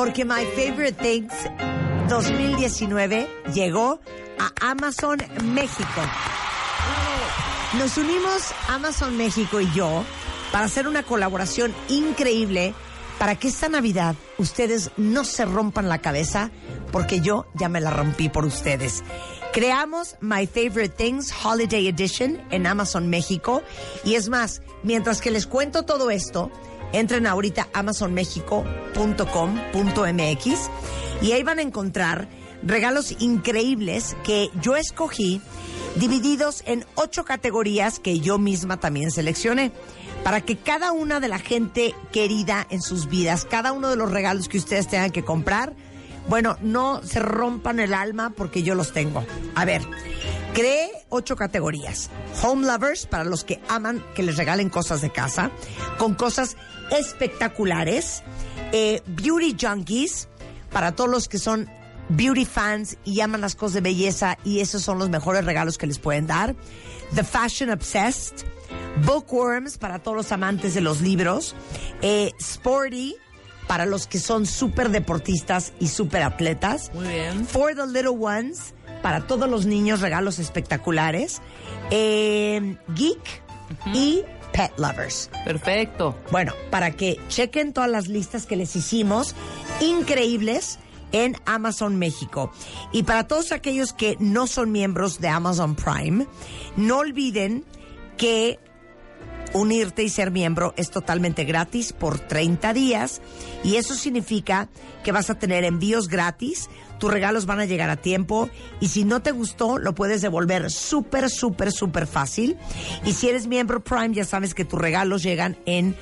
Porque My Favorite Things 2019 llegó a Amazon México. Nos unimos Amazon México y yo para hacer una colaboración increíble para que esta Navidad ustedes no se rompan la cabeza porque yo ya me la rompí por ustedes. Creamos My Favorite Things Holiday Edition en Amazon México y es más, mientras que les cuento todo esto, entren ahorita amazonmexico.com.mx y ahí van a encontrar regalos increíbles que yo escogí divididos en ocho categorías que yo misma también seleccioné para que cada una de la gente querida en sus vidas, cada uno de los regalos que ustedes tengan que comprar, bueno, no se rompan el alma porque yo los tengo. A ver, creé ocho categorías. Home lovers, para los que aman que les regalen cosas de casa, con cosas espectaculares. Eh, beauty junkies, para todos los que son beauty fans y aman las cosas de belleza y esos son los mejores regalos que les pueden dar. The Fashion Obsessed, Bookworms para todos los amantes de los libros, eh, Sporty para los que son súper deportistas y súper atletas. Muy bien. For the Little Ones para todos los niños regalos espectaculares, eh, Geek y Pet Lovers. Perfecto. Bueno, para que chequen todas las listas que les hicimos, increíbles, en Amazon México. Y para todos aquellos que no son miembros de Amazon Prime, no olviden que unirte y ser miembro es totalmente gratis por 30 días y eso significa que vas a tener envíos gratis, tus regalos van a llegar a tiempo y si no te gustó lo puedes devolver súper, súper, súper fácil. Y si eres miembro Prime ya sabes que tus regalos llegan en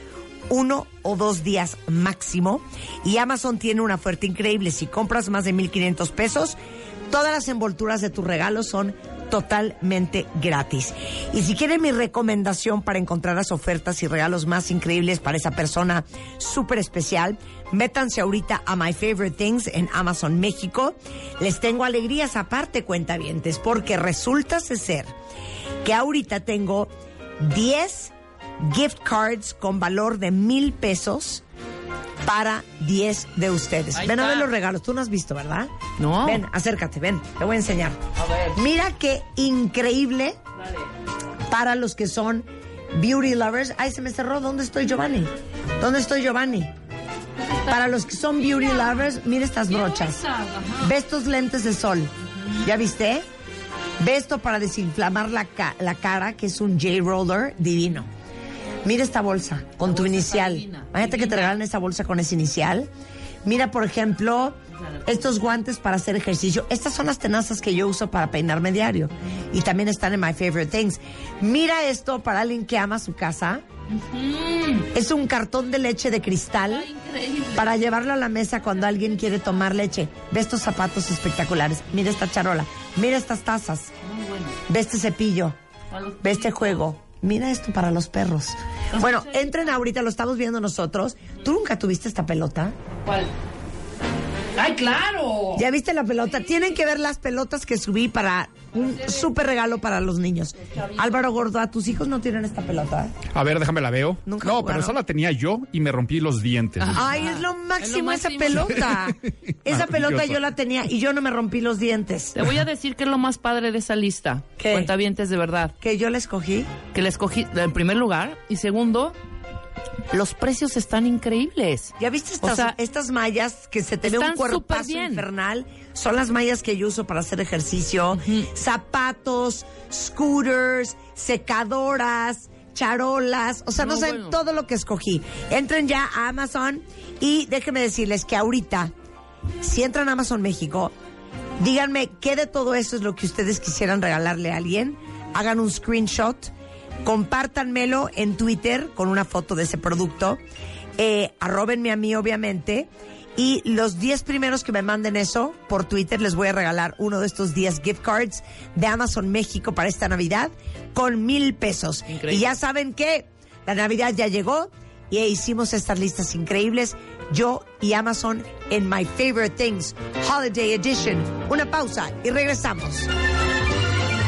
uno o dos días máximo. Y Amazon tiene una oferta increíble, si compras más de 1.500 pesos, todas las envolturas de tus regalos son totalmente gratis. Y si quieren mi recomendación para encontrar las ofertas y regalos más increíbles para esa persona súper especial, métanse ahorita a My Favorite Things en Amazon México. Les tengo alegrías aparte, cuentavientes, porque resulta ser que ahorita tengo 10 gift cards con valor de mil pesos para 10 de ustedes. Ahí ven a está. ver los regalos. Tú no has visto, ¿verdad? No. Ven, acércate, ven. Te voy a enseñar. A ver. Mira qué increíble Dale. para los que son beauty lovers. Ay, se me cerró. ¿Dónde estoy, Giovanni? ¿Dónde estoy, Giovanni? Para los que son beauty lovers, mira estas brochas. Ve estos lentes de sol. ¿Ya viste? Ve esto para desinflamar la, ca- la cara, que es un J-Roller divino. Mira esta bolsa con tu bolsa inicial. divina, Imagínate que te regalan esa bolsa con ese inicial. Mira, por ejemplo, estos guantes para hacer ejercicio. Estas son las tenazas que yo uso para peinarme diario. Y también están en My Favorite Things. Mira esto para alguien que ama su casa. Es un cartón de leche de cristal para llevarlo a la mesa cuando alguien quiere tomar leche. Ve estos zapatos espectaculares. Mira esta charola. Mira estas tazas. Muy bueno. Ve este cepillo. Ve este juego. Mira esto para los perros. Bueno, entren ahorita, lo estamos viendo nosotros. ¿Tú nunca tuviste esta pelota? ¿Cuál? ¡Ay, claro! ¿Ya viste la pelota? Tienen que ver las pelotas que subí para un súper regalo para los niños. Álvaro Gordo, ¿a tus hijos no tienen esta pelota? A ver, déjame la veo. Nunca no, jugaron. pero esa la tenía yo y me rompí los dientes. Ay, es lo máximo, esa máximo. pelota. esa pelota yo la tenía y yo no me rompí los dientes. Te voy a decir que es lo más padre de esa lista. ¿Qué? Cuentavientes de verdad. Que yo la escogí. Que la escogí en primer lugar. Y segundo, los precios están increíbles. ¿Ya viste estas, O sea, estas mallas que se te ve un están cuerpazo infernal? Son las mallas que yo uso para hacer ejercicio. Zapatos, scooters, secadoras, charolas. O sea, no No, saben bueno. todo lo que escogí. Entren ya a Amazon y déjenme decirles que ahorita, si entran a Amazon México, díganme qué de todo eso es lo que ustedes quisieran regalarle a alguien. Hagan un screenshot, compártanmelo en Twitter con una foto de ese producto Eh, arróbenme a mí, obviamente. Y los 10 primeros que me manden eso por Twitter les voy a regalar uno de estos 10 gift cards de Amazon México para esta Navidad con mil pesos. Increíble. Y ya saben que la Navidad ya llegó y hicimos estas listas increíbles. Yo y Amazon en My Favorite Things Holiday Edition. Una pausa y regresamos.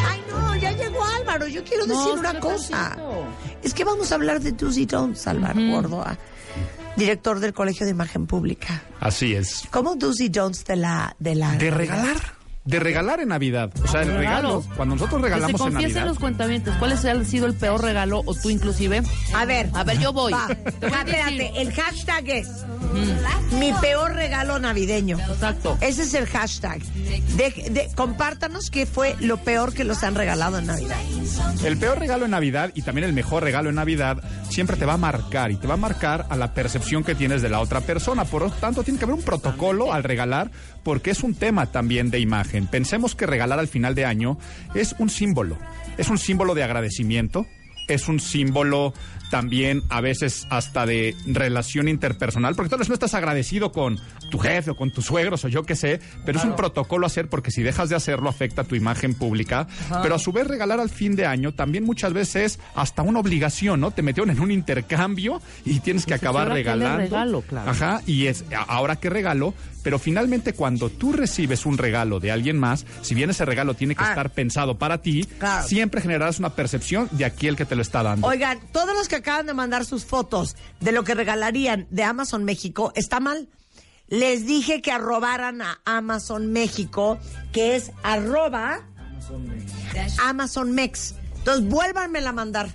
Ay, no, ya llegó Álvaro. Yo quiero No, decir una cosa. Es que vamos a hablar de do's y don'ts, Álvaro Gordo, ah, director del Colegio de Imagen Pública. Así es. ¿Cómo do's y don'ts de la... De, la De regalar. De regalar en Navidad. O sea, el Regalo. regalo. Cuando nosotros Que se regalamos en confiesen Navidad. los cuentamientos. ¿Cuál ha sido el peor regalo o tú inclusive? A ver. A ver, yo voy. Va. Espérate, el hashtag es mi peor regalo navideño. Exacto. Ese es el hashtag. De, de- compártanos qué fue lo peor que los han regalado en Navidad. El peor regalo en Navidad y también el mejor regalo en Navidad siempre te va a marcar y te va a marcar a la percepción que tienes de la otra persona. Por lo tanto, tiene que haber un protocolo al regalar porque es un tema también de imagen. Pensemos que regalar al final de año es un símbolo. Es un símbolo de agradecimiento. Es un símbolo también a veces hasta de relación interpersonal, porque tal vez no estás agradecido con tu jefe o con tus suegros o yo qué sé, pero es un protocolo hacer porque si dejas de hacerlo afecta tu imagen pública, pero a su vez regalar al fin de año también muchas veces es hasta una obligación, ¿no? Te metieron en un intercambio y tienes que acabar ¿y ahora qué le regalando. regalo? Claro. Ajá, y es ahora qué regalo, pero finalmente cuando tú recibes un regalo de alguien más, si bien ese regalo tiene que Ah. estar pensado para ti, Claro. siempre generarás una percepción de aquel que te lo está dando. Oigan, todos los que acaban de mandar sus fotos de lo que regalarían de Amazon México, está mal. Les dije que arrobaran a Amazon México, que es arroba Amazon Mex. Entonces, vuélvanmela a mandar,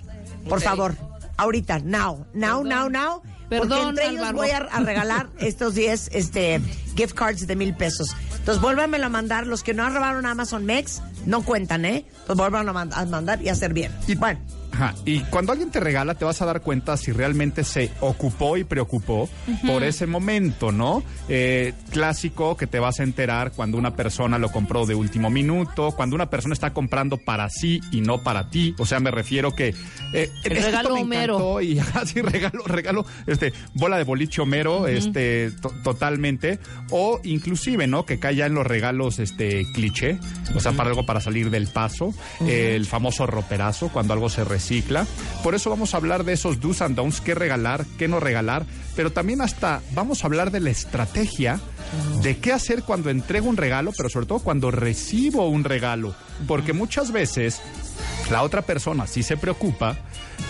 por favor. Ahorita, now, now, Perdón. now, now. porque Perdón, entre ellos Álvaro. voy a, a regalar estos 10 este, gift cards de mil pesos. Entonces, vuélvanmelo a mandar. Los que no robaron a Amazon Mex, no cuentan, ¿eh? Entonces, vuélvanlo a, mand- a mandar y hacer bien. Y- bueno. Ajá, Y cuando alguien te regala, te vas a dar cuenta si realmente se ocupó y preocupó por ese momento, ¿no? Eh, clásico que te vas a enterar cuando una persona lo compró de último minuto, cuando una persona está comprando para sí y no para ti. O sea, me refiero que. eh, El regalo me Homero. Y así regalo, regalo, este, bola de boliche Homero, este, to- totalmente. O inclusive, ¿no? Que cae ya en los regalos, este, cliché. O sea, para algo para salir del paso. El famoso roperazo, cuando algo se recicla. Por eso vamos a hablar de esos do's and don'ts, qué regalar, qué no regalar. Pero también hasta vamos a hablar de la estrategia de qué hacer cuando entrego un regalo, pero sobre todo cuando recibo un regalo. Porque muchas veces la otra persona sí se preocupa,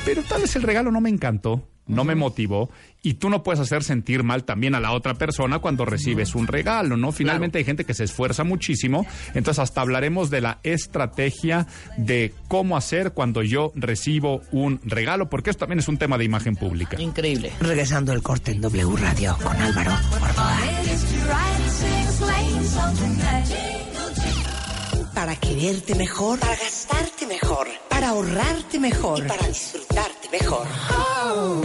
pero tal vez el regalo no me encantó, no me motivó, y tú no puedes hacer sentir mal también a la otra persona cuando recibes un regalo, ¿no? Finalmente hay gente que se esfuerza muchísimo, entonces hasta hablaremos de la estrategia de cómo hacer cuando yo recibo un regalo, porque esto también es un tema de imagen pública. Increíble. Regresando el corte en W Radio con Álvaro. Para quererte mejor, para gastarte mejor, para ahorrarte mejor y para disfrutarte mejor.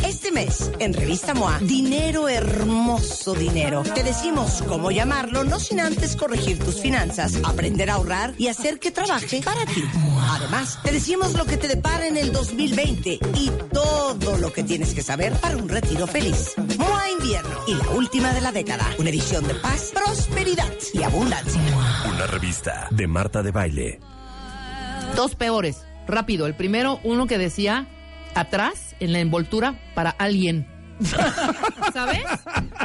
Este mes, en Revista MOA, dinero hermoso dinero. Te decimos cómo llamarlo, no sin antes corregir tus finanzas, aprender a ahorrar y hacer que trabaje para ti. Además, te decimos lo que te depara en el 2020 y todo lo que tienes que saber para un retiro feliz. MOA Invierno y la última de la década. Una edición de paz, prosperidad y abundancia. Una revista de Marta de Baile. Dos peores. Rápido. El primero, uno que decía atrás, en la envoltura, para alguien. ¿Sabes?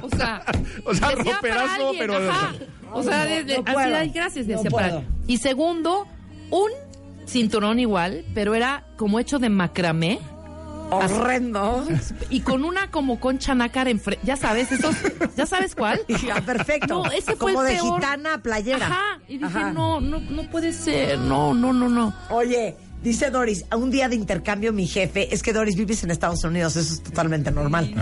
O sea, O sea, roperazo, para alguien, pero- ajá. O sea, desde, no puedo. gracias, No decía puedo. para Y segundo, un cinturón igual, pero era como hecho de macramé Horrendo. y con una como concha nácar enfrente. Ya sabes, esos, ¿ya sabes cuál? Ya, perfecto. No, ese fue Como el de peor. gitana playera. Ajá. Y dije, Ajá. no, no, no puede ser. No, no, no, no. Oye, dice Doris, a un día de intercambio mi jefe, es que Doris vives en Estados Unidos, eso es totalmente normal.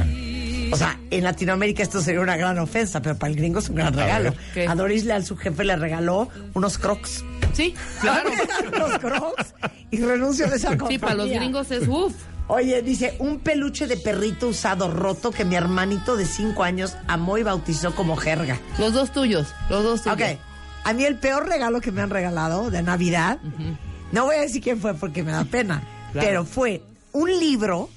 O sea, en Latinoamérica esto sería una gran ofensa, pero para el gringo es un gran regalo. A Doris le, a su jefe le regaló unos crocs. Sí, claro. unos crocs y renuncio de esa compañía. Sí, para los gringos es uff. Oye, dice, un peluche de perrito usado roto que mi hermanito de cinco años amó y bautizó como jerga. Los dos tuyos, los dos tuyos. Ok, a mí el peor regalo que me han regalado de Navidad, no voy a decir quién fue porque me da pena, Claro. pero fue un libro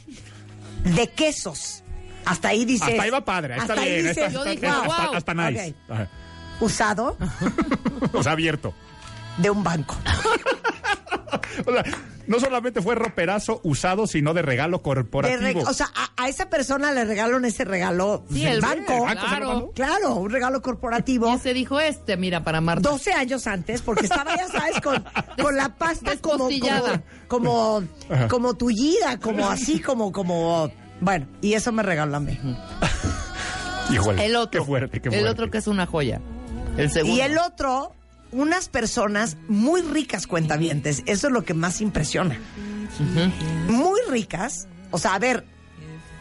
de quesos. Hasta ahí dices. Hasta ahí va padre, está hasta ahí bien, dices, está, wow. hasta- hasta nice. Usado O sea, abierto. de un banco. O sea, no solamente fue roperazo usado, sino de regalo De corporativo. re- o sea, a, a esa persona le regalaron ese regalo Sí, del el banco. ¿El Claro. Claro, un regalo corporativo. Y se dijo este, mira, para Marta. 12 años antes, porque estaba, ya sabes, con, con la pasta como, como, como, como tullida, como así, como, como, bueno, y eso me regaló a mí. Híjole, El otro. Qué fuerte, qué El fuerte. otro que es una joya. El segundo. Y el otro, unas personas muy ricas cuentavientes, eso es lo que más impresiona. Muy ricas, o sea, a ver,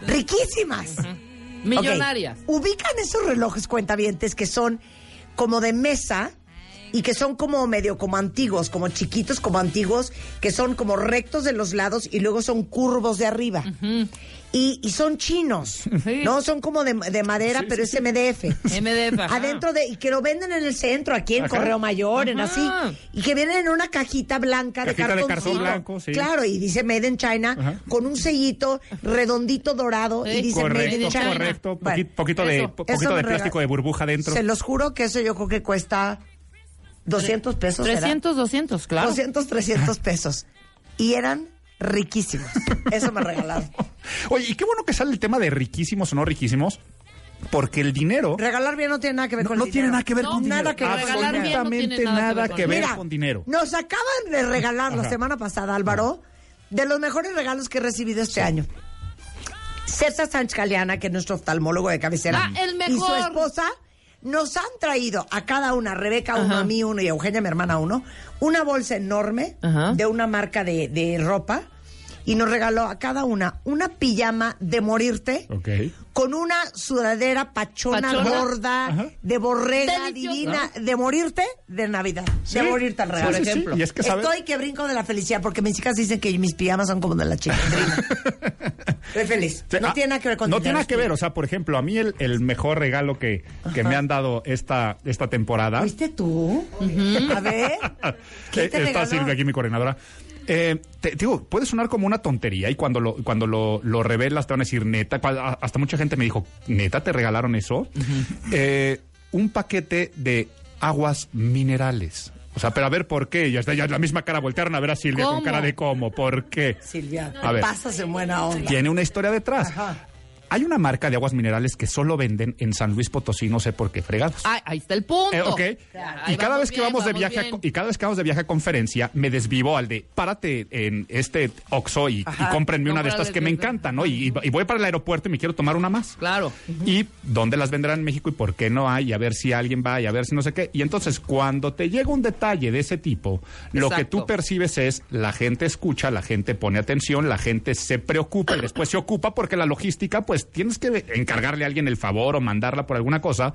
riquísimas. Millonarias. Ubican esos relojes cuentavientes que son como de mesa y que son como medio como antiguos, como chiquitos, como antiguos, que son como rectos de los lados y luego son curvos de arriba. y, y son chinos, Sí. ¿no? Son como de, de madera, pero es MDF. MDF. ajá. Adentro de, y que lo venden en el centro, aquí en Ajá. Correo Mayor, en así. Y que vienen en una cajita blanca Cajita de de cartón. cartón blanco, sí. Claro, y dice Made in China, Ajá. con un sellito redondito dorado, y dice Made in China. correcto. Bueno, Poqui- poquito de, eso. po- Eso poquito de plástico de burbuja dentro. Se los juro que eso yo creo que cuesta 200 pesos. ¿será? 300, 200, claro. 200, 300 pesos. Y eran riquísimos. Eso me regalaron. Oye, y qué bueno que sale el tema de riquísimos o no riquísimos, porque el dinero Regalar bien no tiene nada que ver no, con no el tiene dinero. nada que ver No, con dinero. nada que ver con regalar bien no Absolutamente tiene nada que ver, Mira, con dinero. Nos acaban de regalar la semana pasada, Álvaro, de los mejores regalos que he recibido este año. César Sánchez Caliana, que es nuestro oftalmólogo de cabecera, Ah, el y su mejor. esposa nos han traído a cada una, Rebeca uno, Ajá. a mí uno y a Eugenia, mi hermana uno, una bolsa enorme Ajá. de una marca de, de ropa y nos regaló a cada una una pijama de morirte con una sudadera pachona, Pachona. gorda, Ajá. de borrega Deliciosa. divina, de morirte de Navidad. Sí. De morirte al regalo. sí, sí. ejemplo. Y es que sabe- Estoy que brinco de la felicidad porque mis hijas dicen que mis pijamas son como de la chilindrina. Estoy feliz. No ah, tiene nada que ver con No tiene nada que ver. O sea, por ejemplo, a mí el, el mejor regalo que, que me han dado esta, esta temporada. ¿Fuiste tú? A ver. ¿Quién te Eh, Está? Silvia aquí, mi coordinadora. Eh, te, digo, puede sonar como una tontería y cuando lo, cuando lo, lo revelas te van a decir neta. Hasta mucha gente me dijo, neta, ¿te regalaron eso? Eh, un paquete de aguas minerales. O sea, pero a ver por qué. Ya está, ya la misma cara. Voltearon a ver a Silvia con cara de cómo. ¿Por qué? Silvia, A ver. pasas en buena onda. Tiene una historia detrás. Ajá. Hay una marca de aguas minerales que solo venden en San Luis Potosí, no sé por qué fregados. Ah, ahí está el punto. Eh, ok. Ahí Y cada vez que bien, vamos de vamos viaje a, y cada vez que vamos de viaje a conferencia me desvivo al de párate en este Oxxo y, y cómprenme una de estas que me encantan, ¿no? Y, y voy para el aeropuerto y me quiero tomar una más. Claro. Y dónde las vendrán en México y por qué no hay, y a ver si alguien va, y a ver si no sé qué. Y entonces, cuando te llega un detalle de ese tipo, lo que tú percibes es la gente escucha, la gente pone atención, la gente se preocupa y después se ocupa porque la logística, pues tienes que encargarle a alguien el favor o mandarla por alguna cosa.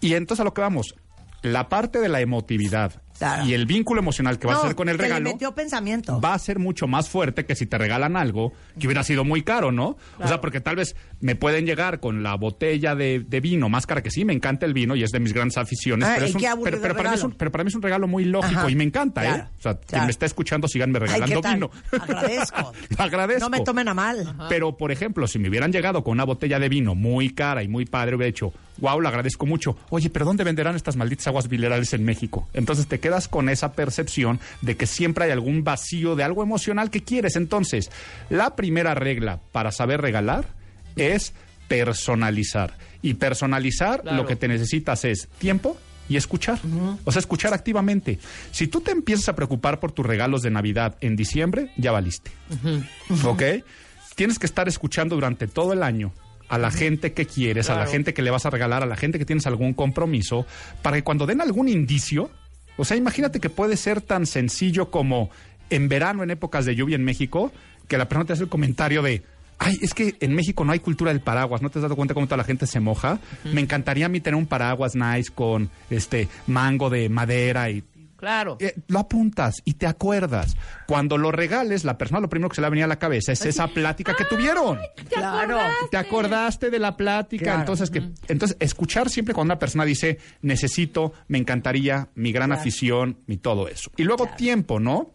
Y entonces a lo que vamos, la parte de la emotividad Claro. y el vínculo emocional que va No, a ser con el regalo metió pensamiento. va a ser mucho más fuerte que si te regalan algo que hubiera sido muy caro, ¿no? O sea, porque tal vez me pueden llegar con la botella de, de vino más cara, que sí, me encanta el vino y es de mis grandes aficiones, Ah, pero, y es un, qué aburrido pero, pero para mí es un, pero para mí es un regalo muy lógico Ajá, y me encanta, claro, ¿eh? O sea, quien me está escuchando, síganme Ay, regalando ¿qué tal? vino. Agradezco. Agradezco. No me tomen a mal. Pero, por ejemplo, si me hubieran llegado con una botella de vino muy cara y muy padre, hubiera dicho, wow, lo agradezco mucho. Oye, pero ¿dónde venderán estas malditas aguas minerales en México? Entonces te quedas con esa percepción de que siempre hay algún vacío de algo emocional que quieres. Entonces, la primera regla para saber regalar es personalizar. Y personalizar Claro. lo que te necesitas es tiempo y escuchar. O sea, escuchar activamente. Si tú te empiezas a preocupar por tus regalos de Navidad en diciembre, ya valiste. ¿Ok? Tienes que estar escuchando durante todo el año a la gente que quieres, a la gente que le vas a regalar, a la gente que tienes algún compromiso, para que cuando den algún indicio, o sea, imagínate que puede ser tan sencillo como en verano, en épocas de lluvia en México, que la persona te hace el comentario de, ay, es que en México no hay cultura del paraguas, ¿no te has dado cuenta cómo toda la gente se moja? Me encantaría a mí tener un paraguas nice con este mango de madera y Claro. eh, lo apuntas y te acuerdas. Cuando lo regales, la persona lo primero que se le va a la cabeza es esa plática que tuvieron. Claro. Te acordaste de la plática, Claro. entonces que entonces escuchar siempre cuando una persona dice necesito, me encantaría, mi gran Claro. afición, mi todo eso. Y luego tiempo, ¿no?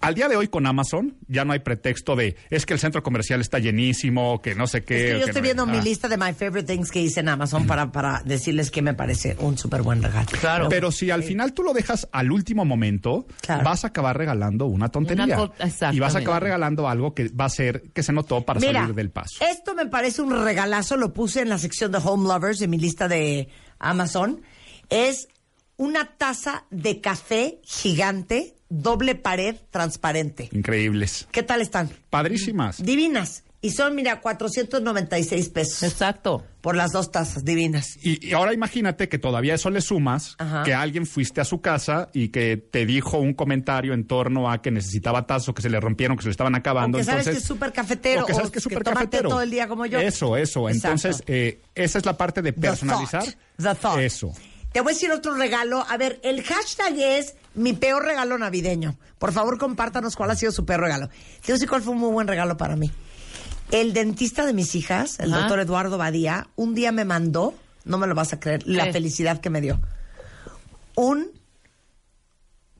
Al día de hoy con Amazon ya no hay pretexto de es que el centro comercial está llenísimo, que no sé qué. Es que yo estoy no- viendo mi Ah. lista de my favorite things que hice en Amazon para, para decirles que me parece un súper buen regalo. Claro. Pero si al final tú lo dejas al último momento, Claro. vas a acabar regalando una tontería. Una y vas a acabar regalando algo que va a ser que se notó para Mira, salir del paso. esto me parece un regalazo, lo puse en la sección de Home Lovers de mi lista de Amazon. Es una taza de café gigante, doble pared, transparente. Increíbles. ¿Qué tal están? Padrísimas. Divinas. Y son, mira, 496 pesos Exacto. por las dos tazas divinas. Y, y ahora imagínate que todavía eso le sumas Ajá. que alguien fuiste a su casa y que te dijo un comentario en torno a que necesitaba tazo, que se le rompieron, que se le estaban acabando. O que sabes que es súper cafetero, O que sabes o que es súper cafetero. todo el día como yo. Eso, eso. Exacto. Entonces, eh, esa es la parte de The personalizar. thought. The thought. Eso. Te voy a decir otro regalo. A ver, el hashtag es mi peor regalo navideño. Por favor, compártanos cuál ha sido su peor regalo. Te voy a decir cuál fue un muy buen regalo para mí. El dentista de mis hijas, el Ajá. doctor Eduardo Badía, un día me mandó, no me lo vas a creer, la felicidad que me dio. Un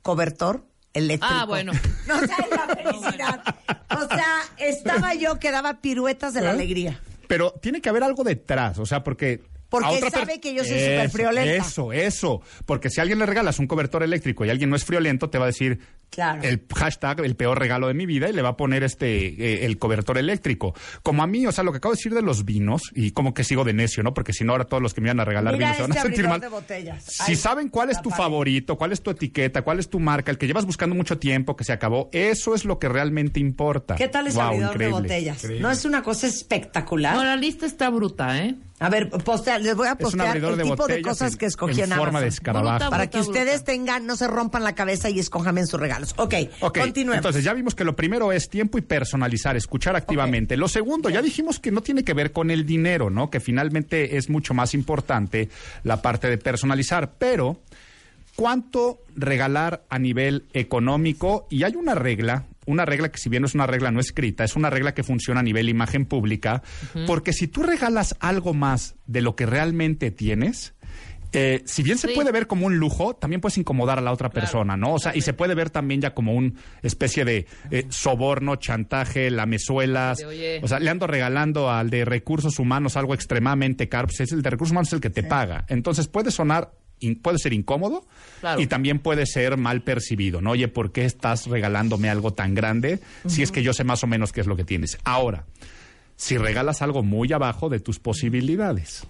cobertor eléctrico. Ah, bueno. No sabes la felicidad. O sea, estaba yo que daba piruetas ¿Eh? de la alegría. Pero tiene que haber algo detrás, o sea, porque... Porque otra sabe que yo soy súper friolenta. Eso, eso. Porque si a alguien le regalas un cobertor eléctrico y alguien no es friolento, te va a decir Claro. el hashtag, el peor regalo de mi vida, y le va a poner este eh, el cobertor eléctrico. Como a mí, o sea, lo que acabo de decir de los vinos, y como que sigo de necio, ¿no? Porque si no, ahora todos los que me van a regalar Mira vinos se van a este sentir mal. de botellas. Si Ay, saben cuál es tu pared. favorito, cuál es tu etiqueta, cuál es tu marca, el que llevas buscando mucho tiempo, que se acabó, eso es lo que realmente importa. ¿Qué tal Guau, abridor de increíble. botellas? ¿No es una cosa espectacular? No, la lista está bruta, ¿eh? A ver, postea, les voy a postear el de tipo de cosas en- que escogí en, en forma de escarabajo. Bruta, Para bruta, que ustedes tengan, no se rompan la cabeza y escojan bien sus regalos. Ok, Ok, continuemos. entonces ya vimos que lo primero es tiempo y personalizar, escuchar activamente. Lo segundo, ya dijimos que no tiene que ver con el dinero, ¿no? Que finalmente es mucho más importante la parte de personalizar, pero ¿cuánto regalar a nivel económico? Y hay una regla, una regla que si bien no es una regla no escrita, es una regla que funciona a nivel imagen pública, porque si tú regalas algo más de lo que realmente tienes, eh, si bien se Sí. puede ver como un lujo, también puedes incomodar a la otra persona, ¿no? O sea, y se puede ver también ya como una especie de eh, soborno, chantaje, lamezuelas. De, oye. O sea, le ando regalando al de recursos humanos algo extremadamente caro. Pues es el de recursos humanos el que te paga. Entonces puede sonar, puede ser incómodo Claro. y también puede ser mal percibido, ¿no? Oye, ¿por qué estás regalándome algo tan grande si es que yo sé más o menos qué es lo que tienes? Ahora, si regalas algo muy abajo de tus posibilidades.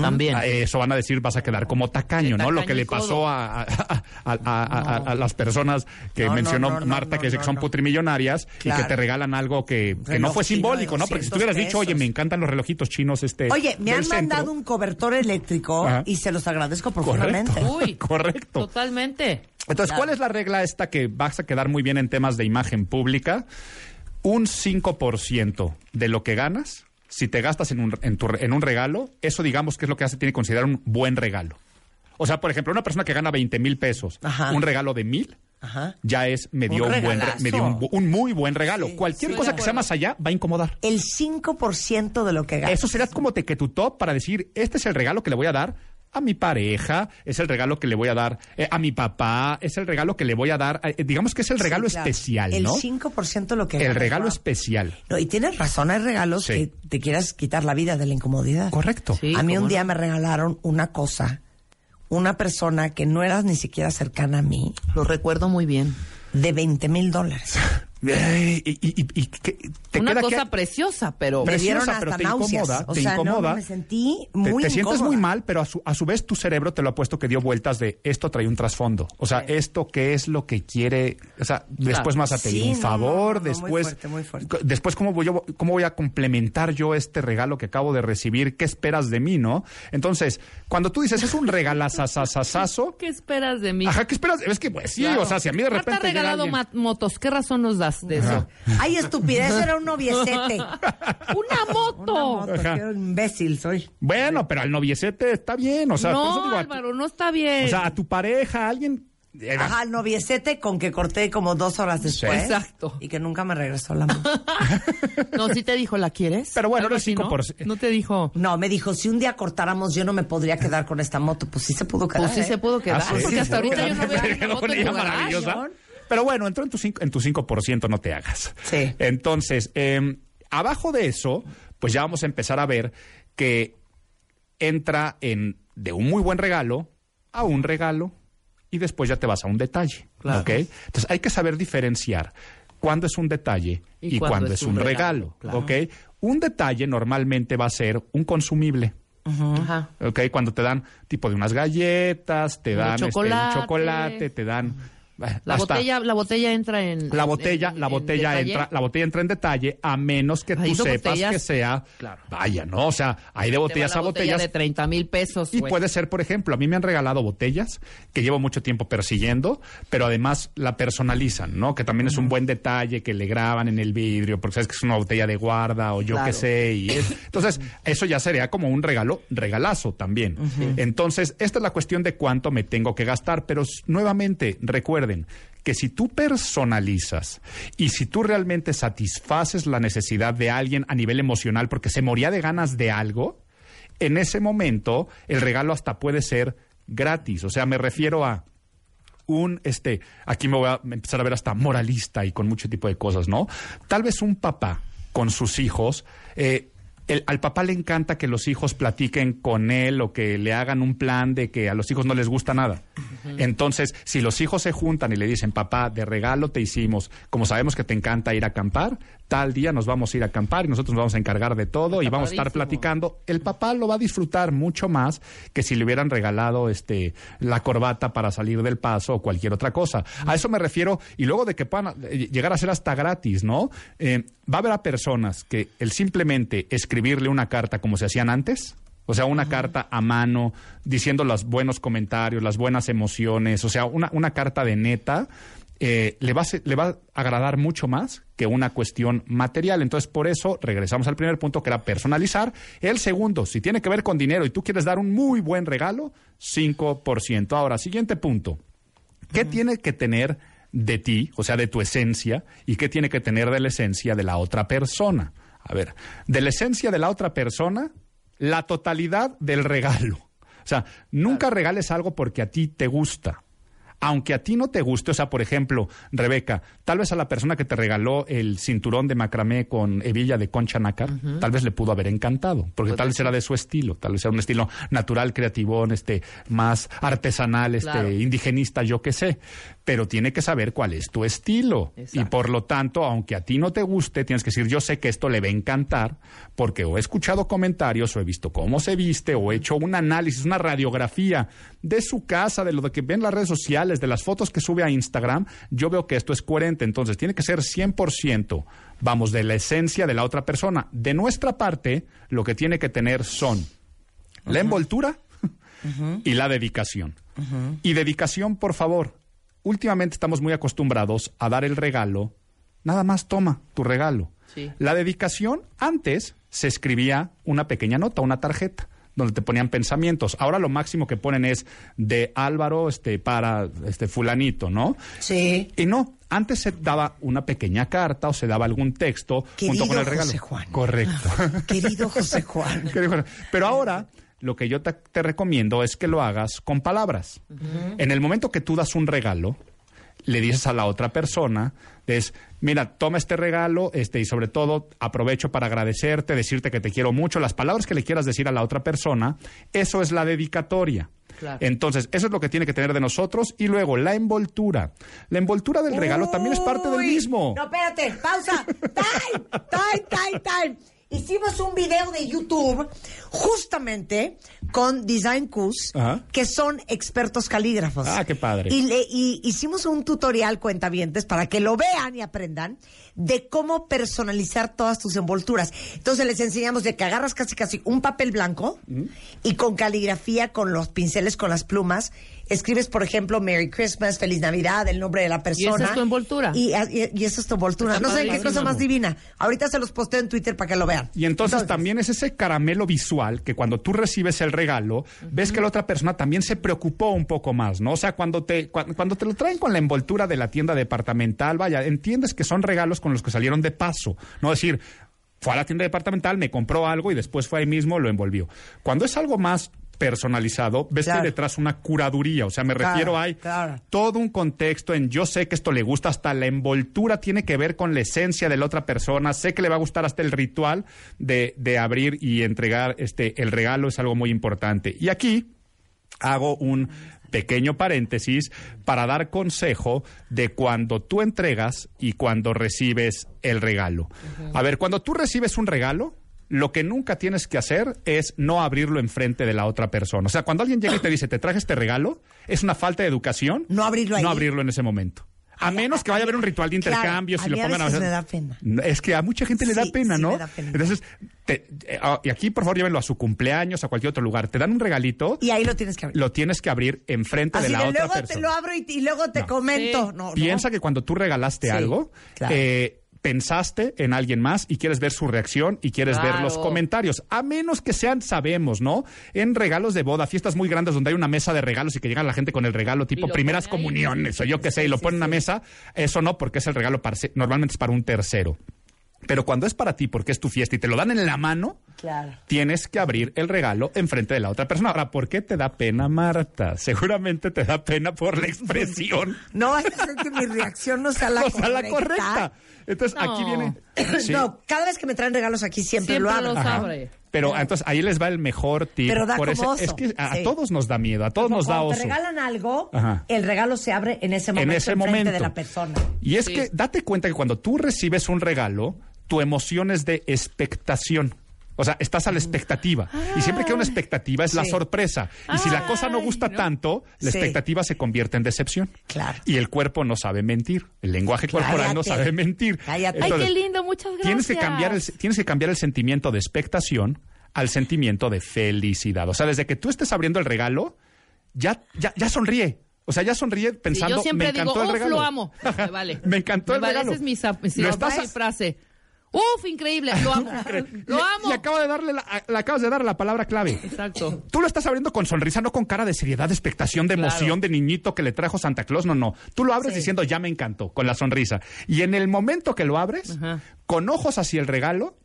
También. Ah, Eso van a decir, vas a quedar como tacaño, ¿no? Lo que le pasó a, a- a- a- a- a las personas que No, mencionó no, no, Marta, no, que, son no. putrimillonarias y que te regalan algo que, que no fue simbólico, ¿no? Porque si tú 200 hubieras dicho, oye, me encantan los relojitos chinos, este. Oye, me han centro". mandado un cobertor eléctrico Ajá. y se los agradezco profundamente. Correcto. Uy, Correcto. Totalmente. Entonces, ¿cuál es la regla esta que vas a quedar muy bien en temas de imagen pública? Un 5% de lo que ganas, si te gastas en un, en, tu- en un regalo, eso digamos que es lo que hace, tiene que considerar un buen regalo. O sea, por ejemplo, una persona que gana 20 mil pesos, Ajá. un regalo de mil, Ajá. ya es, me dio Un un, buen, re- regalazo. me dio un, bu- un muy buen regalo. Cualquier sí, cosa que sea más allá va a incomodar. El 5% de lo que ganas. Eso sería como te, que tu top para decir, este es el regalo que le voy a dar a mi pareja, es el regalo que le voy a dar eh, a mi papá, es el regalo que le voy a dar, eh, digamos que es el regalo Sí, claro. especial, El ¿no? 5% de lo que El regalo especial. No, y tienes razón, hay regalos Sí. que te quieras quitar la vida de la incomodidad. Correcto. Sí. a mí un día no. me regalaron una cosa, una persona que no era ni siquiera cercana a mí, Lo recuerdo muy bien. de 20 mil dólares. Y, y- y- y que- te Una queda cosa que- preciosa, pero... Me dieron Preciosa, hasta pero te náuseas. incomoda, o te sea, incomoda. no, me sentí te, muy te sientes incómoda. muy mal, pero a su, a su vez tu cerebro te lo ha puesto que dio vueltas de esto trae un trasfondo. O sea, esto qué es lo que quiere, o sea, después más a pedir Sí, un favor, no, no, muy después fuerte, muy fuerte. co- después cómo voy yo cómo voy a complementar yo este regalo que acabo de recibir, qué esperas de mí, ¿no? Entonces, cuando tú dices es un regalazazazazazo, ¿Qué esperas de mí? ajá, ¿qué esperas? Es que pues sí, Claro. o sea, si a mí de Marta repente ha llega regalado alguien- motos. ¿Qué razón nos das de eso? Ay, estupidez, era un noviecete. ¡Una moto! Una moto, Ajá. qué imbécil soy. Bueno, pero al noviecete está bien, o sea, por eso no, digo, a- Álvaro, no está bien. o sea, a tu pareja, a alguien eh, Ajá, el noviecete con que corté como dos horas después. Exacto. Y que nunca me regresó la moto. no, sí te dijo, ¿la quieres? Pero bueno, Algo era así, ¿no? 5%. No te dijo... No, me dijo, si un día cortáramos, yo no me podría quedar con esta moto. Pues sí se pudo quedar. Pues sí ¿eh? se pudo quedar, Ah, sí, porque sí, hasta se pudo ahorita yo no quedar. veo moto en maravillosa. Pero bueno, entró en tu, cinco, en tu 5%, no te hagas. Sí. Entonces, eh, abajo de eso, pues ya vamos a empezar a ver que entra en de un muy buen regalo a un regalo y después ya te vas a un detalle. Claro. Entonces hay que saber diferenciar cuándo es un detalle y, cuándo, es un regalo. claro. ¿ok? Un detalle normalmente va a ser un consumible. Ajá. ¿ok? Cuando te dan tipo de unas galletas, te Un dan este, un chocolate. chocolate, te dan... La hasta- botella, la botella entra en. la botella, en- la botella entra, la botella entra en detalle a menos que tú sepas botellas- que sea, Claro. vaya, ¿no? O sea, hay de botellas la a botella botellas. de 30 mil pesos. Y puede ser, por ejemplo, a mí me han regalado botellas que llevo mucho tiempo persiguiendo, pero además la personalizan, ¿no? Que también es un buen detalle que le graban en el vidrio, porque sabes que es una botella de guarda o yo Claro. qué sé. Y es- entonces, eso ya sería como un regalo, regalazo también. Entonces, esta es la cuestión de cuánto me tengo que gastar, pero nuevamente, recuerden que si tú personalizas y si tú realmente satisfaces la necesidad de alguien a nivel emocional porque se moría de ganas de algo, en ese momento el regalo hasta puede ser gratis. O sea, me refiero a un, este, aquí me voy a empezar a ver hasta moralista y con mucho tipo de cosas, ¿no? Tal vez un papá con sus hijos, eh, el- al papá le encanta que los hijos platiquen con él o que le hagan un plan de que a los hijos no les gusta nada. Entonces, si los hijos se juntan y le dicen, papá, de regalo te hicimos, como sabemos que te encanta ir a acampar, tal día nos vamos a ir a acampar y nosotros nos vamos a encargar de todo y vamos a estar platicando el papá lo va a disfrutar mucho más que si le hubieran regalado este la corbata para salir del paso o cualquier otra cosa. A eso me refiero y luego de que puedan eh, llegar a ser hasta gratis, ¿no? Eh, va a haber a personas que el simplemente escribirle una carta como se hacían antes. O sea, una carta a mano, diciendo los buenos comentarios, las buenas emociones, o sea, una, una carta de neta, eh, le, va a, le va a agradar mucho más que una cuestión material. Entonces, por eso regresamos al primer punto, que era personalizar. El segundo, si tiene que ver con dinero y tú quieres dar un muy buen regalo, 5%. Ahora, siguiente punto. ¿Qué tiene que tener de ti, o sea, de tu esencia, y qué tiene que tener de la esencia de la otra persona? A ver, de la esencia de la otra persona, la totalidad del regalo. O sea, nunca regales algo porque a ti te gusta. Aunque a ti no te guste, o sea, por ejemplo, Rebeca, tal vez a la persona que te regaló el cinturón de macramé con hebilla de concha nácar, tal vez le pudo haber encantado, porque Puede tal vez ser. era de su estilo, tal vez era un estilo natural, creativón, este, más artesanal, este, Claro. indigenista, yo qué sé. Pero tiene que saber cuál es tu estilo. Exacto. Y por lo tanto, aunque a ti no te guste, tienes que decir, yo sé que esto le va a encantar, porque o he escuchado comentarios, o he visto cómo se viste, o he hecho un análisis, una radiografía de su casa, de lo que ven en las redes sociales, de las fotos que sube a Instagram, yo veo que esto es coherente. Entonces, tiene que ser 100%, vamos, de la esencia de la otra persona. De nuestra parte, lo que tiene que tener son la envoltura y la dedicación. Y dedicación, por favor. Últimamente estamos muy acostumbrados a dar el regalo. Nada más toma tu regalo. Sí. La dedicación, antes se escribía una pequeña nota, una tarjeta, donde te ponían pensamientos. Ahora lo máximo que ponen es de Álvaro este, para este fulanito, ¿no? Sí. Y no, antes se daba una pequeña carta o se daba algún texto Querido junto con el regalo. José Juan. Correcto. Querido José Juan. Qué dijo, Pero ahora lo que yo te, te recomiendo es que lo hagas con palabras. En el momento que tú das un regalo, le dices a la otra persona, es, mira, toma este regalo, este, y sobre todo aprovecho para agradecerte, decirte que te quiero mucho, las palabras que le quieras decir a la otra persona, eso es la dedicatoria. Claro. Entonces, eso es lo que tiene que tener de nosotros. Y luego, la envoltura. La envoltura del regalo también es parte del mismo. No, espérate, pausa. Time, time, time, time. Hicimos un video de YouTube justamente con Design Cus, Ajá. que son expertos calígrafos. Ah, qué padre. Y, le- y hicimos un tutorial, cuentavientes, para que lo vean y aprendan de cómo personalizar todas tus envolturas. Entonces les enseñamos de que agarras casi casi un papel blanco y con caligrafía, con los pinceles, con las plumas, escribes, por ejemplo, Merry Christmas, Feliz Navidad, el nombre de la persona. es tu envoltura. Y, y, y esa es tu envoltura. Está no sé qué cosa más divina. Ahorita se los posteo en Twitter para que lo vean. Y entonces, también es ese caramelo visual que cuando tú recibes el regalo, ves que la otra persona también se preocupó un poco más, ¿no? O sea, cuando te, cua- cuando te lo traen con la envoltura de la tienda departamental, vaya, entiendes que son regalos con los que salieron de paso, no decir, fue a la tienda departamental, me compró algo y después fue ahí mismo, lo envolvió. Cuando es algo más personalizado, ves Claro. que hay detrás una curaduría. O sea, me Claro, refiero a claro. todo un contexto en yo sé que esto le gusta, hasta la envoltura tiene que ver con la esencia de la otra persona, sé que le va a gustar hasta el ritual de, de abrir y entregar este el regalo es algo muy importante. Y aquí hago un pequeño paréntesis para dar consejo de cuando tú entregas y cuando recibes el regalo. A ver, cuando tú recibes un regalo, lo que nunca tienes que hacer es no abrirlo enfrente de la otra persona. O sea, cuando alguien llega y te dice, te traje este regalo, es una falta de educación. No abrirlo ahí. No abrirlo en ese momento. A menos que vaya a haber un ritual de claro, intercambio, a si lo mí a pongan veces me da pena. Es que a mucha gente le da pena, sí ¿no? me da pena. Entonces, te- eh, ah, y aquí por favor llévenlo a su cumpleaños, a cualquier otro lugar. Te dan un regalito Y ahí lo tienes que abrir. lo tienes que abrir enfrente Así de la de, otra luego te lo abro y, y luego te No. comento. Sí. No, no. Piensa que cuando tú regalaste Sí, algo, claro. eh, pensaste en alguien más y quieres ver su reacción y quieres ver los comentarios. A menos que sean, sabemos, ¿no? En regalos de boda, fiestas muy grandes donde hay una mesa de regalos y que llega la gente con el regalo tipo primeras ahí. comuniones o yo qué sé, y lo pone en una mesa, eso no, porque es el regalo para, normalmente es para un tercero. Pero cuando es para ti, porque es tu fiesta y te lo dan en la mano, Claro. tienes que abrir el regalo enfrente de la otra persona. Ahora, ¿por qué te da pena, Marta? Seguramente te da pena por la expresión. No ser que mi reacción no sea la o sea, correcta. la correcta. Entonces, No. aquí viene. Sí, No, cada vez que me traen regalos aquí siempre, Siempre lo abro. los abre. Pero entonces ahí les va el mejor tip. Pero da por ese- como oso. es que a, Sí. todos nos da miedo, a todos nos da Cuando oso. te regalan algo, Ajá. el regalo se abre en ese momento en ese enfrente momento. de la persona. Y es Sí. que date cuenta que cuando tú recibes un regalo, tu emoción es de expectación. O sea, estás a la expectativa. Y siempre que hay una expectativa es la Sí. sorpresa. Y si la cosa no Ay, gusta no. tanto, la Sí. expectativa se convierte en decepción. Claro. Y el cuerpo no sabe mentir. El lenguaje corporal no sabe mentir. Cállate. Ay, qué lindo, muchas gracias. Tienes que, cambiar el, tienes que cambiar el sentimiento de expectación al sentimiento de felicidad. O sea, desde que tú estés abriendo el regalo, ya, ya, ya sonríe. O sea, ya sonríe Sí, pensando, yo siempre me encantó digo, el regalo. lo amo. Me vale. Me encantó Me el vale, regalo. Esa es mi, mi- Lo estás- mi frase. Uf, increíble, lo amo. lo amo. Y acaba de darle la, le acabas de dar la palabra clave. Exacto. Tú lo estás abriendo con sonrisa, no con cara de seriedad, de expectación, de Claro. emoción, de niñito que le trajo Santa Claus. No, no. Tú lo abres Sí. diciendo, ya me encantó, con la sonrisa. Y en el momento que lo abres, Ajá. con ojos hacia el regalo,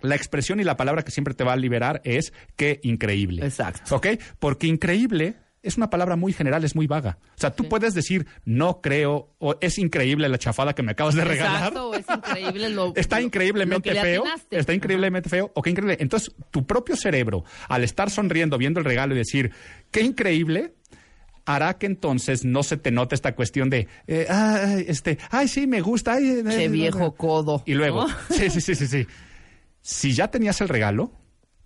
la expresión y la palabra que siempre te va a liberar es qué increíble. Exacto. ¿Ok? Porque increíble es una palabra muy general, es muy vaga. O sea, tú puedes decir, no creo, o es increíble la chafada que me acabas de regalar. Exacto, es increíble lo Está increíblemente lo que le feo. Está increíblemente feo. O qué increíble. Entonces, tu propio cerebro, al estar sonriendo, viendo el regalo y decir, qué increíble, hará que entonces no se te note esta cuestión de, eh, ay, este, ay, sí, me gusta. Ay, eh, Che eh, viejo codo. Y luego, ¿no? sí, sí, sí, sí, sí. Si ya tenías el regalo,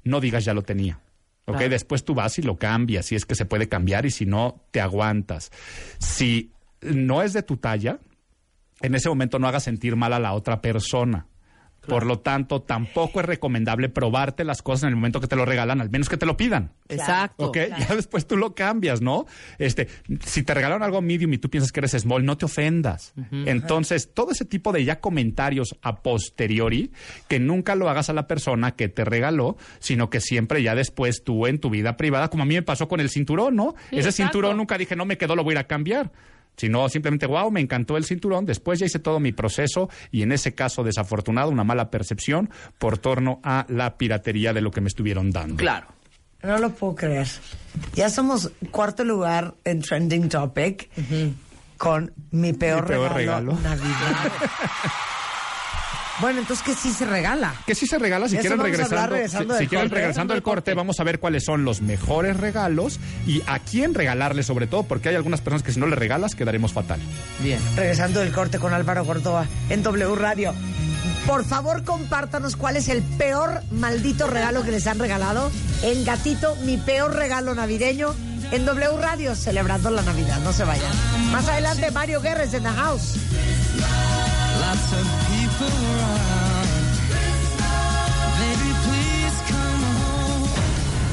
no digas ya lo tenía. ¿Ok? Claro. Después tú vas y lo cambias, si es que se puede cambiar, y si no, te aguantas. Si no es de tu talla, en ese momento no hagas sentir mal a la otra persona. Por lo tanto, tampoco es recomendable probarte las cosas en el momento que te lo regalan, al menos que te lo pidan. Exacto. ¿Ok? Ya después tú lo cambias, ¿no? Este, si te regalaron algo medium y tú piensas que eres small, no te ofendas. Entonces, todo ese tipo de ya comentarios a posteriori, que nunca lo hagas a la persona que te regaló, sino que siempre ya después tú en tu vida privada, como a mí me pasó con el cinturón, ¿no? Sí, Ese exacto. cinturón nunca dije, no me quedó, lo voy a ir a cambiar. Sino simplemente, wow, me encantó el cinturón. Después ya hice todo mi proceso y en ese caso desafortunado, una mala percepción por torno a la piratería de lo que me estuvieron dando. Claro. No lo puedo creer. Ya somos cuarto lugar en Trending Topic con mi peor, Mi peor regalo, regalo. Navidad. bueno, entonces, ¿qué sí se regala? Que sí se regala si quieren regresando, si, del si quieren regresando al corte, vamos a ver cuáles son los mejores regalos y a quién regalarle sobre todo, porque hay algunas personas que si no le regalas quedaremos fatal. Bien. Regresando del corte con Álvaro Gordoa en W Radio. Por favor, compártanos cuál es el peor maldito regalo que les han regalado. En Gatito, mi peor regalo navideño en W Radio, celebrando la Navidad. No se vayan. Más adelante, Mario Guerres en The House.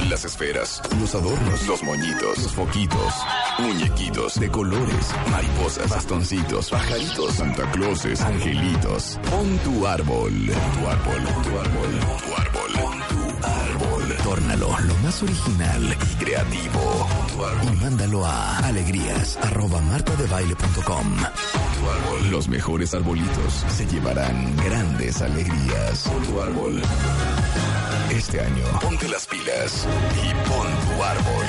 Las esferas, los adornos, los moñitos, los foquitos, muñequitos de colores, mariposas, bastoncitos, pajaritos, Santa Clauses, angelitos. Pon tu árbol, tu árbol, tu árbol, tu árbol, tu árbol. Tórnalo lo más original y creativo. Y mándalo a alegrías arroba martadebaile.com. Pon tu árbol. Los mejores arbolitos se llevarán grandes alegrías. Pon tu árbol. Este año, ponte las pilas y pon tu árbol.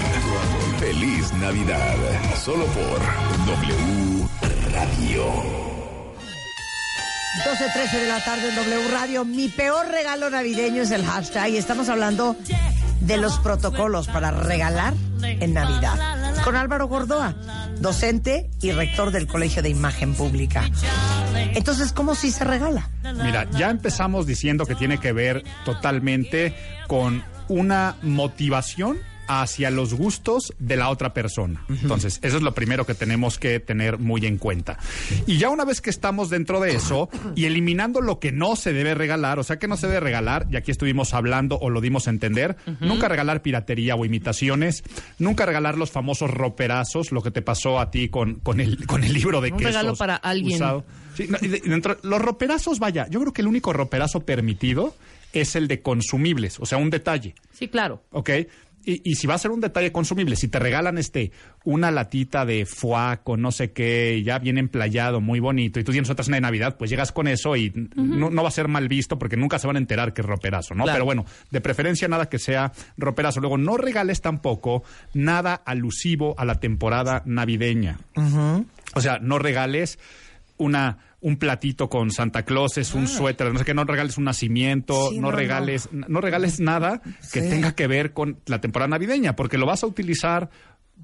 Feliz Navidad. Solo por W Radio. 12.13 de la tarde en W Radio. Mi peor regalo navideño es el hashtag y estamos hablando de los protocolos para regalar en Navidad. Con Álvaro Gordoa, docente y rector del Colegio de Imagen Pública. Entonces, ¿cómo sí se regala? Mira, ya empezamos diciendo que tiene que ver totalmente con una motivación hacia los gustos de la otra persona. Entonces, eso es lo primero que tenemos que tener muy en cuenta. Y ya una vez que estamos dentro de eso y eliminando lo que no se debe regalar, o sea, que no se debe regalar, y aquí estuvimos hablando o lo dimos a entender, nunca regalar piratería o imitaciones, nunca regalar los famosos roperazos, lo que te pasó a ti con, con, el, con el libro de Un quesos regalo para alguien. usado. Sí, no, dentro- los roperazos, vaya, yo creo que el único roperazo permitido es el de consumibles, o sea, un detalle. Sí, claro. ¿ok? Y, y si va a ser un detalle consumible, si te regalan este una latita de foie con no sé qué, y ya bien emplayado, muy bonito, y tú tienes otra cena de Navidad, pues llegas con eso y no, no va a ser mal visto porque nunca se van a enterar que es roperazo, ¿no? Claro. Pero bueno, de preferencia nada que sea roperazo. Luego, no regales tampoco nada alusivo a la temporada navideña. O sea, no regales una un platito con Santa Clauses, un suéter, no sé qué, no regales un nacimiento, Ah. Sí, no, regales, no. regales nada que Sí. tenga que ver con la temporada navideña, porque lo vas a utilizar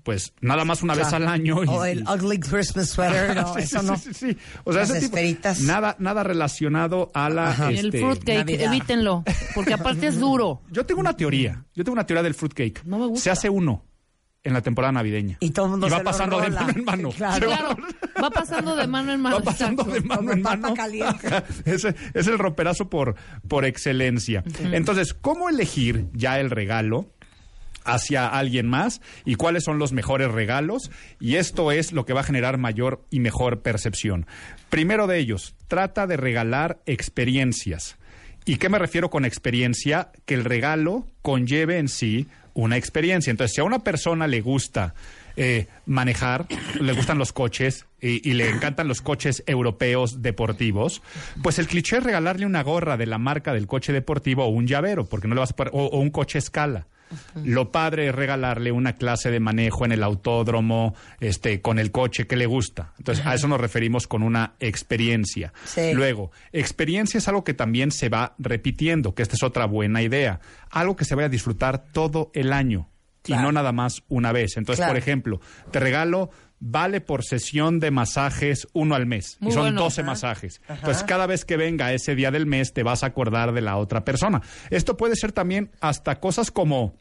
pues nada más una vez al año. y- O el ugly Christmas sweater, no, Sí, eso sí, no. sí, sí, sí. O sea, Las ese tipo- nada, nada relacionado a la. Y el este, fruitcake, Navidad. evítenlo. Porque aparte es duro. Yo tengo una teoría. Yo tengo una teoría del fruitcake. No me gusta. Se hace uno en la temporada navideña. Y todo el mundo Y va se lo pasando de mano en mano. Claro. Va- Claro, va pasando de mano en mano. Va pasando exacto. de mano Como en mano. caliente. Es el roperazo por, por excelencia. Entonces, ¿cómo elegir ya el regalo? hacia alguien más y cuáles son los mejores regalos y esto es lo que va a generar mayor y mejor percepción. Primero de ellos, trata de regalar experiencias. ¿Y qué me refiero con experiencia? Que el regalo conlleve en sí una experiencia. Entonces, si a una persona le gusta eh, manejar, le gustan los coches y, le encantan los coches europeos deportivos, pues el cliché es regalarle una gorra de la marca del coche deportivo o un llavero, porque no le vas a poner, o, o un coche escala. Lo padre es regalarle una clase de manejo en el autódromo, este, con el coche que le gusta. Entonces, a eso nos referimos con una experiencia. Sí. Luego, experiencia es algo que también se va repitiendo, que esta es otra buena idea. Algo que se vaya a disfrutar todo el año Claro. y no nada más una vez. Entonces, Claro. por ejemplo, te regalo vale por sesión de masajes uno al mes. Muy y son bueno. 12 masajes. Entonces, cada vez que venga ese día del mes, te vas a acordar de la otra persona. Esto puede ser también hasta cosas como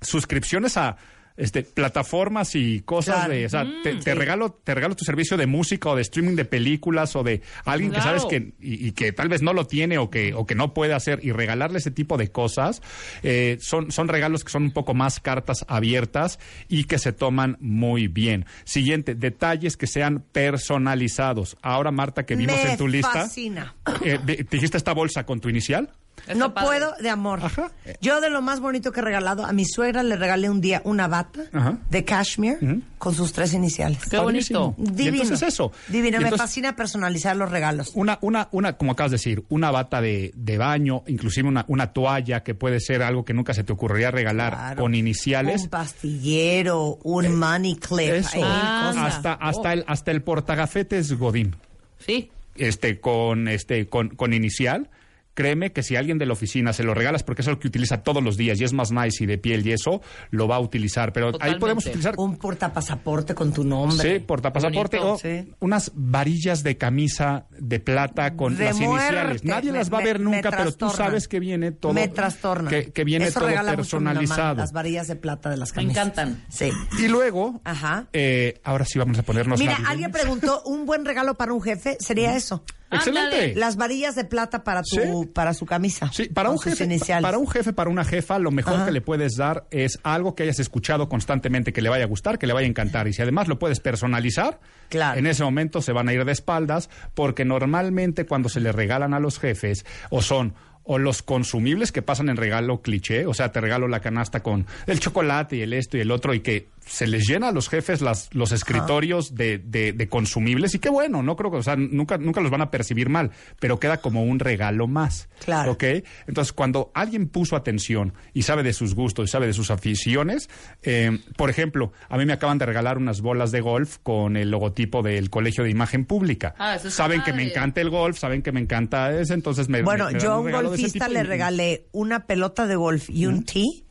suscripciones a este plataformas y cosas Claro. de, o sea, te, te regalo te regalo tu servicio de música o de streaming de películas o de alguien que sabes que y, y que tal vez no lo tiene o que o que no puede hacer y regalarle ese tipo de cosas eh, son son regalos que son un poco más cartas abiertas y que se toman muy bien. Siguiente, detalles que sean personalizados. Ahora Marta que vimos Me en tu lista, fascina. eh, de- ¿te dijiste esta bolsa con tu inicial? No padre. puedo de amor. Ajá. Yo de lo más bonito que he regalado, a mi suegra le regalé un día una bata Ajá. de cashmere con sus tres iniciales. Qué bonito. Y Divino. entonces eso. Divino, Y me fascina personalizar los regalos. Una, una, una, como acabas de decir, una bata de, de baño, inclusive una, una toalla que puede ser algo que nunca se te ocurriría regalar Claro. con iniciales. Un pastillero, un money clip. Eso. Ah, hasta, hasta el, hasta el portagafetes Godín, Sí. este, con, este, con, con inicial. Créeme que si alguien de la oficina se lo regalas porque es algo que utiliza todos los días y es más nice y de piel y eso, lo va a utilizar. Pero ahí podemos utilizar Un portapasaporte con tu nombre. Sí, portapasaporte Bonito. o Sí. unas varillas de camisa de plata con De las iniciales. Nadie Me- las va a me- ver me nunca, pero tú sabes que viene todo. Me trastorna. Que, que viene Eso todo mamá, personalizado. las varillas de plata de las Me camisas. encantan. Sí. Y luego, Ajá. eh, ahora sí vamos a ponernos. Mira, navideños. alguien preguntó, un buen regalo para un jefe sería eso. Excelente. Las varillas de plata para tu, Sí. para su camisa. Sí, para un, jefe, iniciales. para un jefe, para una jefa, lo mejor Ajá. que le puedes dar es algo que hayas escuchado constantemente, que le vaya a gustar, que le vaya a encantar. Y si además lo puedes personalizar, Claro. en ese momento se van a ir de espaldas, porque normalmente cuando se le regalan a los jefes, o son o los consumibles que pasan en regalo cliché, o sea, te regalo la canasta con el chocolate y el esto y el otro, y que se les llena a los jefes las, los escritorios de, de- de consumibles y qué bueno, no creo que, o sea, nunca, nunca los van a percibir mal, pero queda como un regalo más. Claro. ¿Ok? Entonces, cuando alguien puso atención y sabe de sus gustos y sabe de sus aficiones, eh, por ejemplo, a mí me acaban de regalar unas bolas de golf con el logotipo del Colegio de Imagen Pública. Ah, eso saben que me encanta el golf, saben que me encanta ese, entonces me Bueno, me- me dan yo a un golfista le y- regalé una pelota de golf y un tee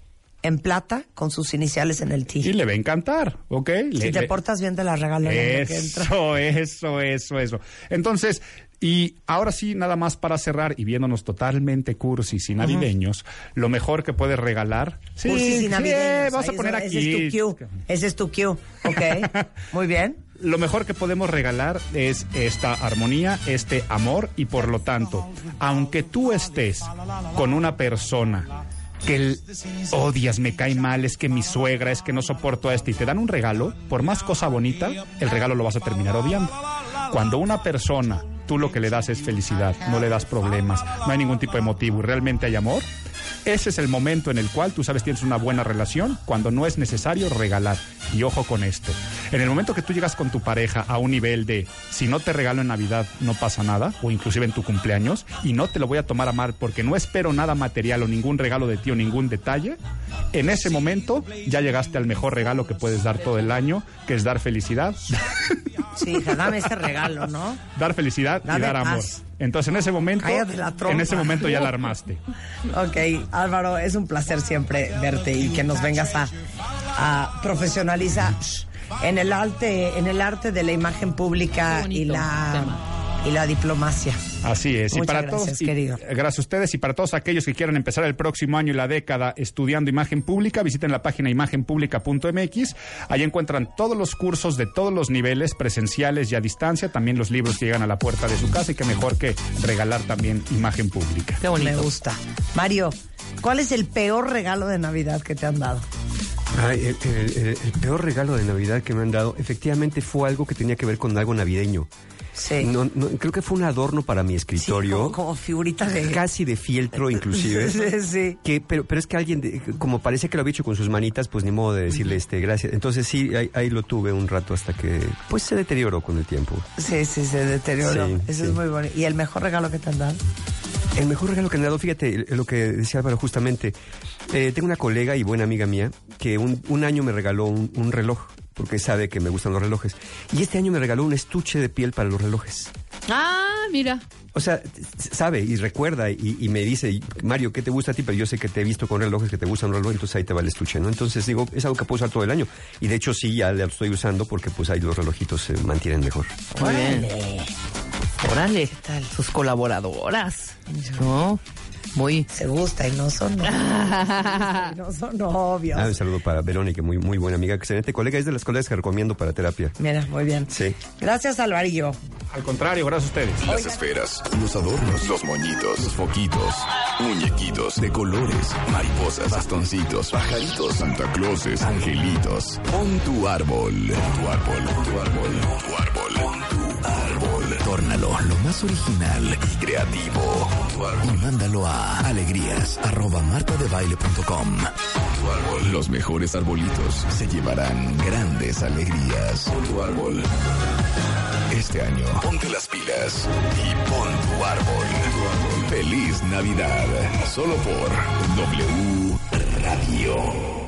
en plata con sus iniciales en el Y tee. le va a encantar, ¿ok? Si Le- te le- portas bien, te la regalo. Eso, eso, eso, eso. Entonces, y ahora sí, nada más para cerrar y viéndonos totalmente cursis y navideños, lo mejor que puedes regalar. Sí, Cursis y sí, navideños. vamos a Ahí, poner ese- aquí. Ese es tu cue. Ese es tu cue. Ok. Muy bien. Lo mejor que podemos regalar es esta armonía, este amor y por lo tanto, aunque tú estés con una persona que el- odias, me cae mal, es que mi suegra, es que no soporto a este y te dan un regalo, por más cosa bonita, el regalo lo vas a terminar odiando. Cuando una persona, tú lo que le das es felicidad, no le das problemas, no hay ningún tipo de motivo y realmente hay amor, ese es el momento en el cual tú sabes tienes una buena relación cuando no es necesario regalar. Y ojo con esto. En el momento que tú llegas con tu pareja a un nivel de si no te regalo en Navidad no pasa nada, o inclusive en tu cumpleaños, y no te lo voy a tomar a mal porque no espero nada material o ningún regalo de ti o ningún detalle, en ese momento ya llegaste al mejor regalo que puedes dar todo el año, que es dar felicidad, Sí, hija, dame ese regalo, ¿no? dar felicidad y dar amor. paz. Entonces en ese momento, en ese momento ya la armaste. Ok, Álvaro, es un placer siempre verte y que nos vengas a, a profesionalizar en el arte, en el arte de la imagen pública y la tema. y la diplomacia. Así es. y Muchas para gracias, todos, y- querido. gracias a ustedes y para todos aquellos que quieran empezar el próximo año y la década estudiando imagen pública, visiten la página imagenpublica.mx. Ahí encuentran todos los cursos de todos los niveles, presenciales y a distancia, también los libros que llegan a la puerta de su casa y que mejor que regalar también imagen pública. Qué bonito. Me gusta. Mario, ¿cuál es el peor regalo de Navidad que te han dado? Ay, el, el- el- el peor regalo de Navidad que me han dado, efectivamente fue algo que tenía que ver con algo navideño. Sí. No, no, creo que fue un adorno para mi Sí, escritorio, como, como figurita de... casi de fieltro inclusive. Sí, sí. Que, pero, pero es que alguien, de- como parece que lo había hecho con sus manitas, pues ni modo de decirle este gracias. Entonces sí, ahí, ahí lo tuve un rato hasta que pues se deterioró con el tiempo. Sí, sí, se deterioró. Sí, Eso sí. es muy bueno. ¿Y el mejor regalo que te han dado? El mejor regalo que me han dado, fíjate, lo que decía Álvaro justamente. Eh, tengo una colega y buena amiga mía que un, un año me regaló un, un reloj, porque sabe que me gustan los relojes. Y este año me regaló un estuche de piel para los relojes. Ah, mira. O sea, sabe y recuerda y, y me dice, Mario, ¿qué te gusta a ti? Pero yo sé que te he visto con relojes, que te gustan los relojes, entonces ahí te va el estuche, ¿no? Entonces digo, es algo que puedo usar todo el año. Y de hecho sí, ya lo estoy usando porque pues ahí los relojitos se mantienen mejor. Muy bien. Órale. ¿Qué tal? Sus colaboradoras. ¿No? Muy. Se gusta y no son novios. No son novios. Ah, un saludo para Verónica, muy, muy buena amiga, excelente colega, es de las colegas que recomiendo para terapia. Mira, muy bien. Sí. Gracias, Alvarillo. Al contrario, gracias a ustedes. Las esferas, los adornos, los moñitos, los foquitos, muñequitos de colores, mariposas, bastoncitos, pajaritos, Santa Clauses, angelitos. Pon tu árbol, tu árbol, tu árbol, tu árbol, pon tu árbol. Tórnalo lo más original y creativo. Y mándalo a alegrías arroba martadebaile.com. Tu árbol. Los mejores arbolitos se llevarán grandes alegrías. Pon tu árbol. Este año, ponte las pilas y pon tu árbol. Feliz Navidad. Solo por W Radio.